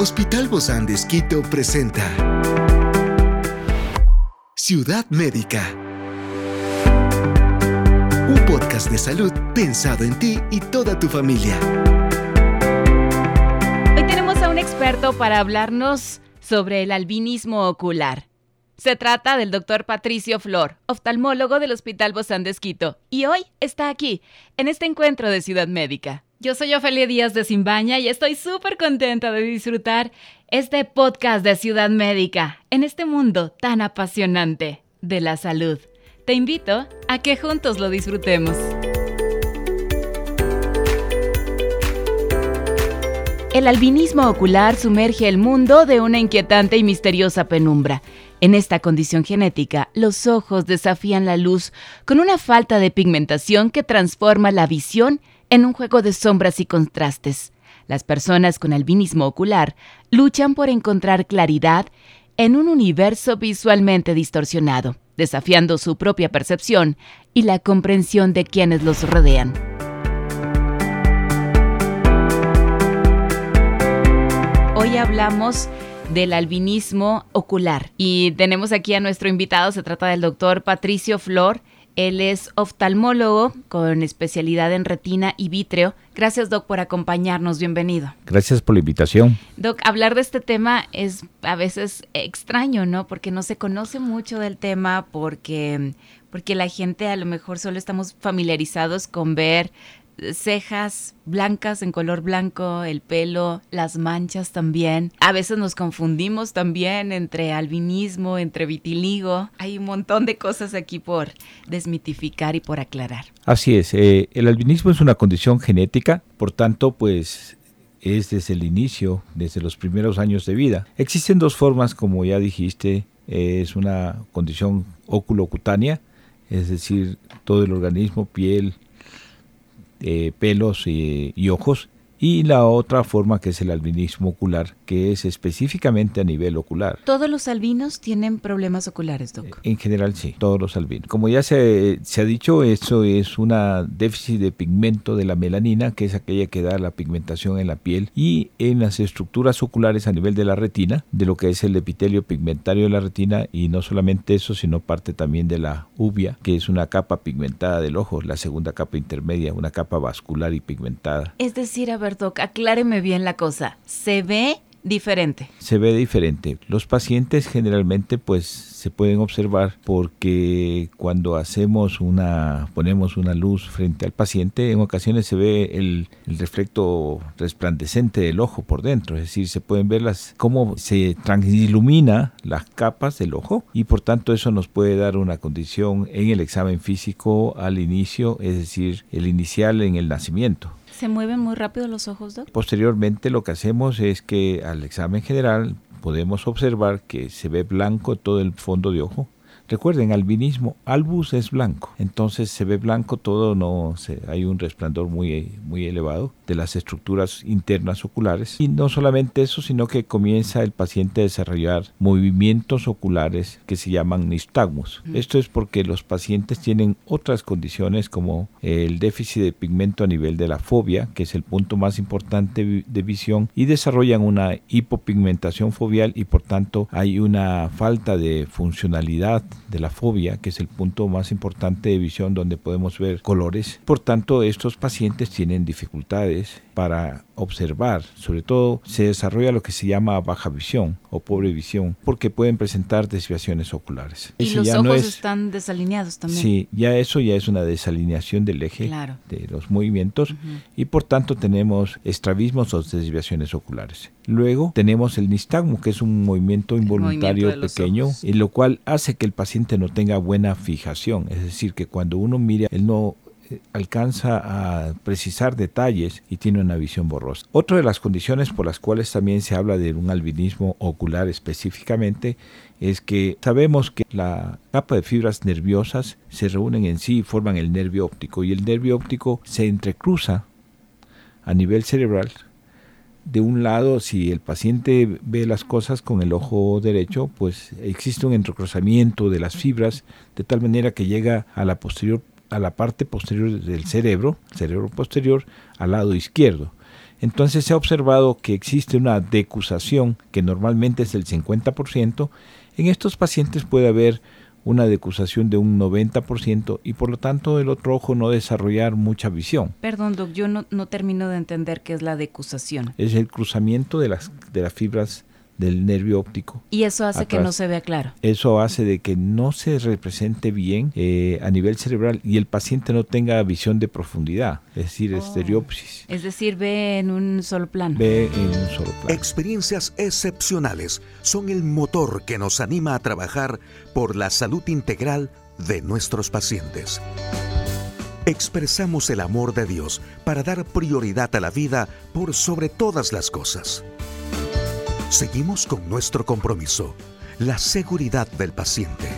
Hospital Bozán de Esquito presenta Ciudad Médica. Un podcast de salud pensado en ti y toda tu familia. Hoy tenemos a un experto para hablarnos sobre el albinismo ocular. Se trata del doctor Patricio Flor, oftalmólogo del Hospital Bozán de Esquito, y hoy está aquí, en este encuentro de Ciudad Médica. Yo soy Ofelia Díaz de Simbaña y estoy súper contenta de disfrutar este podcast de Ciudad Médica en este mundo tan apasionante de la salud. Te invito a que juntos lo disfrutemos. El albinismo ocular sumerge el mundo de una inquietante y misteriosa penumbra. En esta condición genética, los ojos desafían la luz con una falta de pigmentación que transforma la visión un juego de sombras y contrastes. Las personas con albinismo ocular luchan por encontrar claridad en un universo visualmente distorsionado, desafiando su propia percepción y la comprensión de quienes los rodean. Hoy hablamos del albinismo ocular y tenemos aquí a nuestro invitado, se trata del doctor Patricio Flor. Él es oftalmólogo con especialidad en retina y vítreo. Gracias, Doc, por acompañarnos. Bienvenido. Gracias por la invitación. Doc, hablar de este tema es a veces extraño, ¿no? Porque no se conoce mucho del tema, porque, porque la gente a lo mejor solo estamos familiarizados con ver cejas blancas en color blanco, el pelo, las manchas también. A veces nos confundimos también entre albinismo, entre vitiligo. Hay un montón de cosas aquí por desmitificar y por aclarar. Así es, eh, el albinismo es una condición genética, por tanto, pues es desde el inicio, desde los primeros años de vida. Existen dos formas, como ya dijiste, es una condición oculocutánea, es decir, todo el organismo, piel, eh, pelos y ojos y la otra forma que es el albinismo ocular, que es específicamente a nivel ocular. ¿Todos los albinos tienen problemas oculares, Doc? En general sí, todos los albinos. Como ya se, se ha dicho, eso es una déficit de pigmento de la melanina, que es aquella que da la pigmentación en la piel y en las estructuras oculares a nivel de la retina, de lo que es el epitelio pigmentario de la retina y no solamente eso, sino parte también de la uvia, que es una capa pigmentada del ojo, la segunda capa intermedia, una capa vascular y pigmentada. Es decir, a ver, acláreme bien la cosa. ¿Se ve diferente? Se ve diferente. Los pacientes generalmente pues se pueden observar porque cuando hacemos una, ponemos una luz frente al paciente, en ocasiones se ve el, el reflecto resplandecente del ojo por dentro, es decir, se pueden ver las, cómo se transilumina las capas del ojo y por tanto eso nos puede dar una condición en el examen físico al inicio, es decir, el inicial en el nacimiento. ¿Se mueven muy rápido los ojos, Doc? Posteriormente lo que hacemos es que al examen general podemos observar que se ve blanco todo el fondo de ojo Recuerden, albinismo, albus es blanco, entonces se ve blanco todo, no se, hay un resplandor muy, muy elevado de las estructuras internas oculares. Y no solamente eso, sino que comienza el paciente a desarrollar movimientos oculares que se llaman nistagmus. Esto es porque los pacientes tienen otras condiciones como el déficit de pigmento a nivel de la fobia, que es el punto más importante de visión, y desarrollan una hipopigmentación fobial y por tanto hay una falta de funcionalidad de la fobia, que es el punto más importante de visión donde podemos ver colores. Por tanto, estos pacientes tienen dificultades para observar. Sobre todo se desarrolla lo que se llama baja visión o pobre visión, porque pueden presentar desviaciones oculares. Y los ojos están desalineados también. Sí, ya eso ya es una desalineación del eje de los movimientos y por tanto tenemos estrabismos o desviaciones oculares. Luego tenemos el nistagmo, que es un movimiento involuntario pequeño, en lo cual hace que el paciente no tenga buena fijación. Es decir, que cuando uno mira, él no alcanza a precisar detalles y tiene una visión borrosa. Otra de las condiciones por las cuales también se habla de un albinismo ocular específicamente es que sabemos que la capa de fibras nerviosas se reúnen en sí y forman el nervio óptico y el nervio óptico se entrecruza a nivel cerebral de un lado, si el paciente ve las cosas con el ojo derecho, pues existe un entrecruzamiento de las fibras de tal manera que llega a la posterior a la parte posterior del cerebro, cerebro posterior, al lado izquierdo. Entonces se ha observado que existe una decusación, que normalmente es del 50%. En estos pacientes puede haber una decusación de un 90% y por lo tanto el otro ojo no desarrollar mucha visión. Perdón, Doc, yo no, no termino de entender qué es la decusación. Es el cruzamiento de las, de las fibras del nervio óptico. Y eso hace que no se vea claro. Eso hace de que no se represente bien eh, a nivel cerebral y el paciente no tenga visión de profundidad, es decir, oh. estereopsis. Es decir, ve en un solo plano. Ve en un solo plano. Experiencias excepcionales son el motor que nos anima a trabajar por la salud integral de nuestros pacientes. Expresamos el amor de Dios para dar prioridad a la vida por sobre todas las cosas. Seguimos con nuestro compromiso, la seguridad del paciente.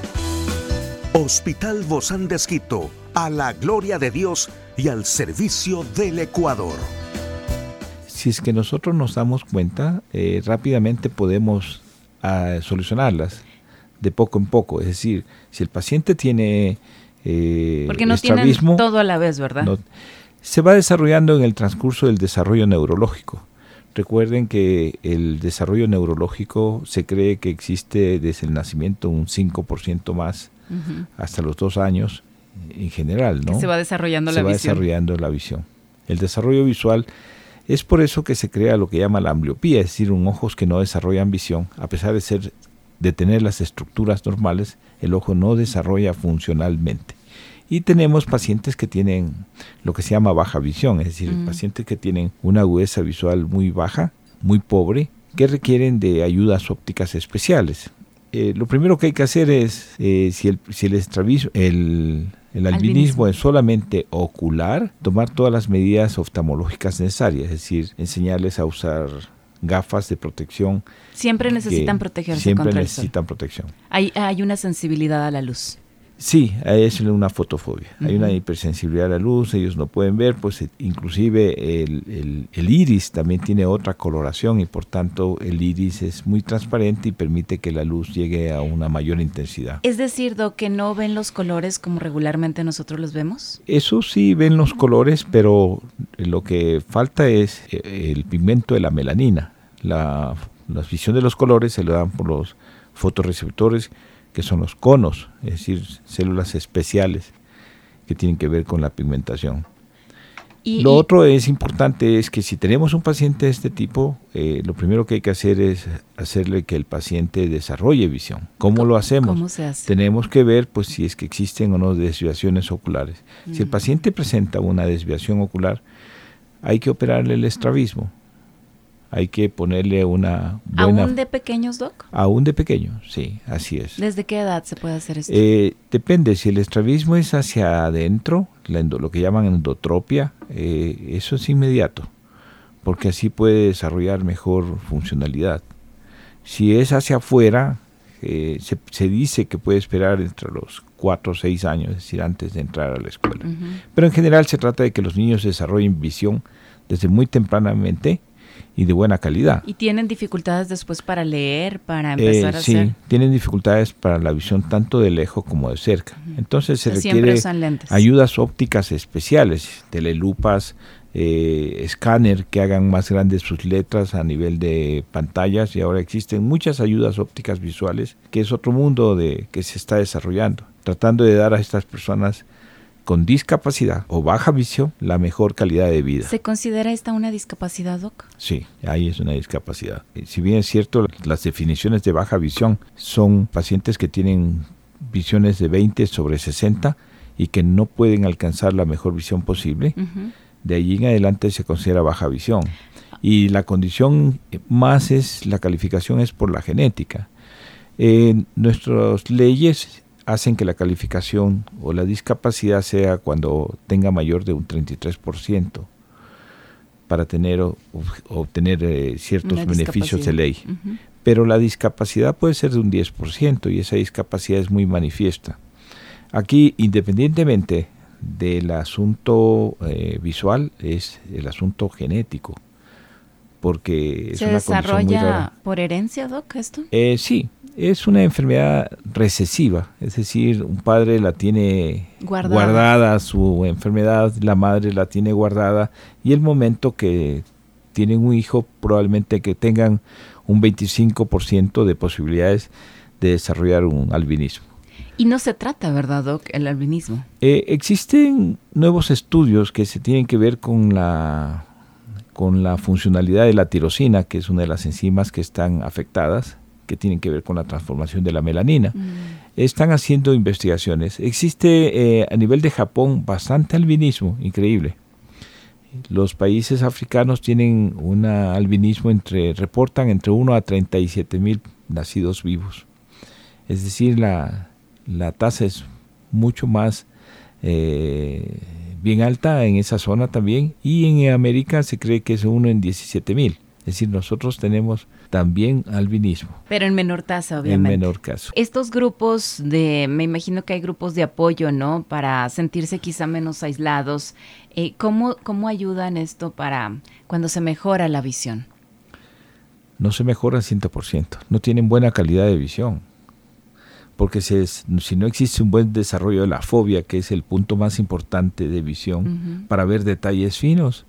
Hospital Bozán de Esquito, a la gloria de Dios y al servicio del Ecuador. Si es que nosotros nos damos cuenta, eh, rápidamente podemos ah, solucionarlas de poco en poco. Es decir, si el paciente tiene eh, Porque no tienen todo a la vez, ¿verdad? se va desarrollando en el transcurso del desarrollo neurológico. Recuerden que el desarrollo neurológico se cree que existe desde el nacimiento un 5% más hasta los dos años en general, ¿no? se va desarrollando se la va desarrollando la visión. El desarrollo visual es por eso que se crea lo que llama la ambliopía, es decir, un ojos que no desarrollan visión, a pesar de ser de tener las estructuras normales, el ojo no desarrolla funcionalmente. Y tenemos pacientes que tienen lo que se llama baja visión, es decir, mm. pacientes que tienen una agudeza visual muy baja, muy pobre, que requieren de ayudas ópticas especiales. Eh, lo primero que hay que hacer es, eh, si el, si el, el, el albinismo, es solamente ocular, tomar todas las medidas oftalmológicas necesarias, es decir, enseñarles a usar gafas de protección. Siempre necesitan protegerse siempre necesitan protección. Hay, hay una sensibilidad a la luz. Sí, es una fotofobia. Hay una hipersensibilidad a la luz, ellos no pueden ver, pues eh, inclusive el, iris también tiene otra coloración y por tanto el iris es muy transparente y permite que la luz llegue a una mayor intensidad. Es decir, Do, que no ven los colores como regularmente nosotros los vemos. Eso sí, ven los colores, pero lo que falta es eh, el pigmento de la melanina. La, la visión de los colores se le dan por los fotorreceptores que son los conos, es decir, células especiales que tienen que ver con la pigmentación. Y, lo otro es importante es que si tenemos un paciente de este tipo, eh, lo primero que hay que hacer es hacerle que el paciente desarrolle visión. ¿Cómo, lo hacemos? ¿Cómo se hace? Tenemos que ver pues si es que existen o no desviaciones oculares. Si el mm. paciente presenta una desviación ocular, hay que operarle el estrabismo hay que ponerle una buena... ¿Aún de pequeños, Doc? Aún de pequeños, sí, así es. ¿Desde qué edad se puede hacer esto? Eh, depende, si el estrabismo es hacia adentro, lo que llaman endotropia, eh, eso es inmediato, porque así puede desarrollar mejor funcionalidad. Si es hacia afuera, eh, se, dice que puede esperar entre los 4 o 6 años, es decir, antes de entrar a la escuela. Pero en general se trata de que los niños desarrollen visión desde muy tempranamente, y de buena calidad. ¿Y tienen dificultades después para leer, para empezar a eh, sí, tienen dificultades para la visión tanto de lejos como de cerca. Entonces se requiere ayudas ópticas especiales, telelupas, eh, escáner que hagan más grandes sus letras a nivel de pantallas y ahora existen muchas ayudas ópticas visuales que es otro mundo de que se está desarrollando, tratando de dar a estas personas con discapacidad o baja visión la mejor calidad de vida. ¿Se considera esta una discapacidad, Doc? Sí, ahí es una discapacidad. Eh, si bien es cierto, las definiciones de baja visión son pacientes que tienen visiones de 20 sobre 60 y que no pueden alcanzar la mejor visión posible, de allí en adelante se considera baja visión. Y la condición más es, la calificación es por la genética. En nuestras leyes hacen que la calificación o la discapacidad sea cuando tenga mayor de un 33% para tener o, obtener eh, ciertos beneficios de ley. Pero la discapacidad puede ser de un 10% y esa discapacidad es muy manifiesta. Aquí, independientemente del asunto eh, visual, es el asunto genético. Porque es ¿Se desarrolla por herencia, Doc, esto? Eh, sí, es una enfermedad recesiva, es decir, un padre la tiene guardada. su enfermedad, la madre la tiene guardada y el momento que tienen un hijo, probablemente que tengan un 25% de posibilidades de desarrollar un albinismo. Y no se trata, ¿verdad, Doc, el albinismo? Eh, existen nuevos estudios que se tienen que ver con la, con la funcionalidad de la tirosina, que es una de las enzimas que están afectadas, que tienen que ver con la transformación de la melanina. Mm. Están haciendo investigaciones. Existe eh, a nivel de Japón bastante albinismo, increíble. Los países africanos tienen un albinismo entre, reportan entre 1 a 37 mil nacidos vivos. Es decir, la, la tasa es mucho más eh, bien alta en esa zona también y en América se cree que es uno en 17 mil. Es decir, nosotros tenemos también albinismo. Pero en menor tasa, obviamente. En menor caso. Estos grupos de, me imagino que hay grupos de apoyo, ¿no? Para sentirse quizá menos aislados. Eh, ¿cómo, ¿Cómo ayudan esto para cuando se mejora la visión? No se mejora al 100%. No tienen buena calidad de visión porque si, si, no existe un buen desarrollo de la fobia, que es el punto más importante de visión, para ver detalles finos,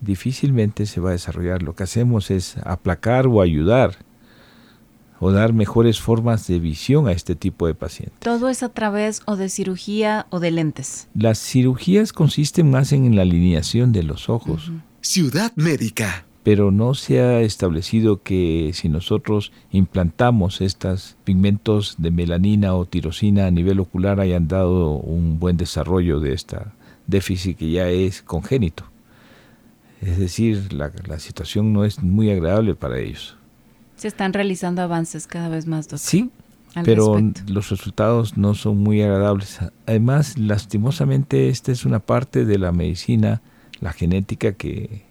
difícilmente se va a desarrollar. Lo que hacemos es aplacar o ayudar o dar mejores formas de visión a este tipo de pacientes. ¿Todo es a través o de cirugía o de lentes? Las cirugías consisten más en la alineación de los ojos. Ciudad Médica pero no se ha establecido que si nosotros implantamos estos pigmentos de melanina o tirosina a nivel ocular hayan dado un buen desarrollo de esta déficit que ya es congénito. Es decir, la, situación no es muy agradable para ellos. Se están realizando avances cada vez más, doctor. Sí, pero los resultados no son muy agradables. Además, lastimosamente, esta es una parte de la medicina, la genética que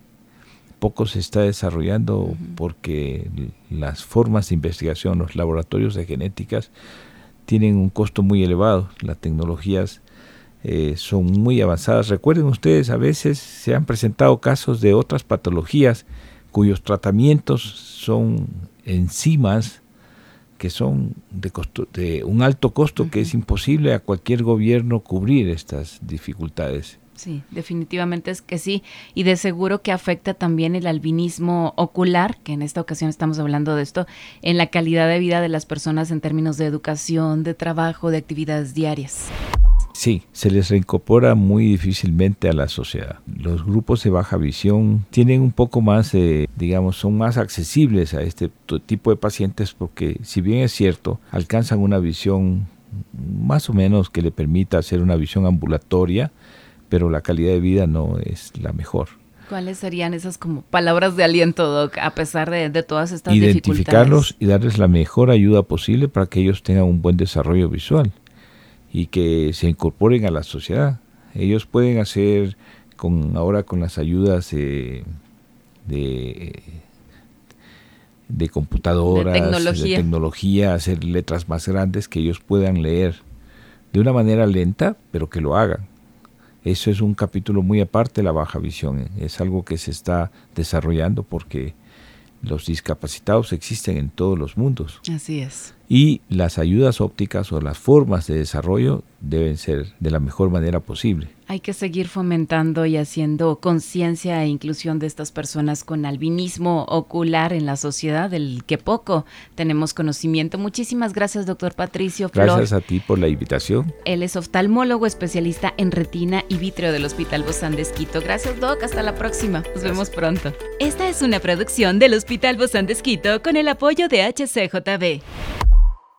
poco se está desarrollando porque las formas de investigación, los laboratorios de genéticas tienen un costo muy elevado. Las tecnologías eh, son muy avanzadas. Recuerden ustedes, a veces se han presentado casos de otras patologías cuyos tratamientos son enzimas que son de, de un alto costo que es imposible a cualquier gobierno cubrir estas dificultades. Sí, definitivamente es que sí. Y de seguro que afecta también el albinismo ocular, que en esta ocasión estamos hablando de esto, en la calidad de vida de las personas en términos de educación, de trabajo, de actividades diarias. Sí, se les reincorpora muy difícilmente a la sociedad. Los grupos de baja visión tienen un poco más, digamos, son más accesibles a este tipo de pacientes porque si bien es cierto, alcanzan una visión más o menos que le permita hacer una visión ambulatoria, pero la calidad de vida no es la mejor. ¿Cuáles serían esas como palabras de aliento, Doc, a pesar de, todas estas Identificarlos y darles la mejor ayuda posible para que ellos tengan un buen desarrollo visual y que se incorporen a la sociedad. Ellos pueden hacer con ahora con las ayudas de, de, computadoras, de tecnología, hacer letras más grandes que ellos puedan leer de una manera lenta, pero que lo hagan eso es un capítulo muy aparte la baja visión. Es algo que se está desarrollando porque los discapacitados existen en todos los mundos. Así es. Y las ayudas ópticas o las formas de desarrollo deben ser de la mejor manera posible. Hay que seguir fomentando y haciendo conciencia e inclusión de estas personas con albinismo ocular en la sociedad, del que poco tenemos conocimiento. Muchísimas gracias, doctor Patricio Flor. Gracias a ti por la invitación. Él es oftalmólogo especialista en retina y vítreo del Hospital Bozán de Esquito. Gracias, doc. Hasta la próxima. Nos vemos pronto. Esta es una producción del Hospital Bozán de Esquito con el apoyo de HCJB.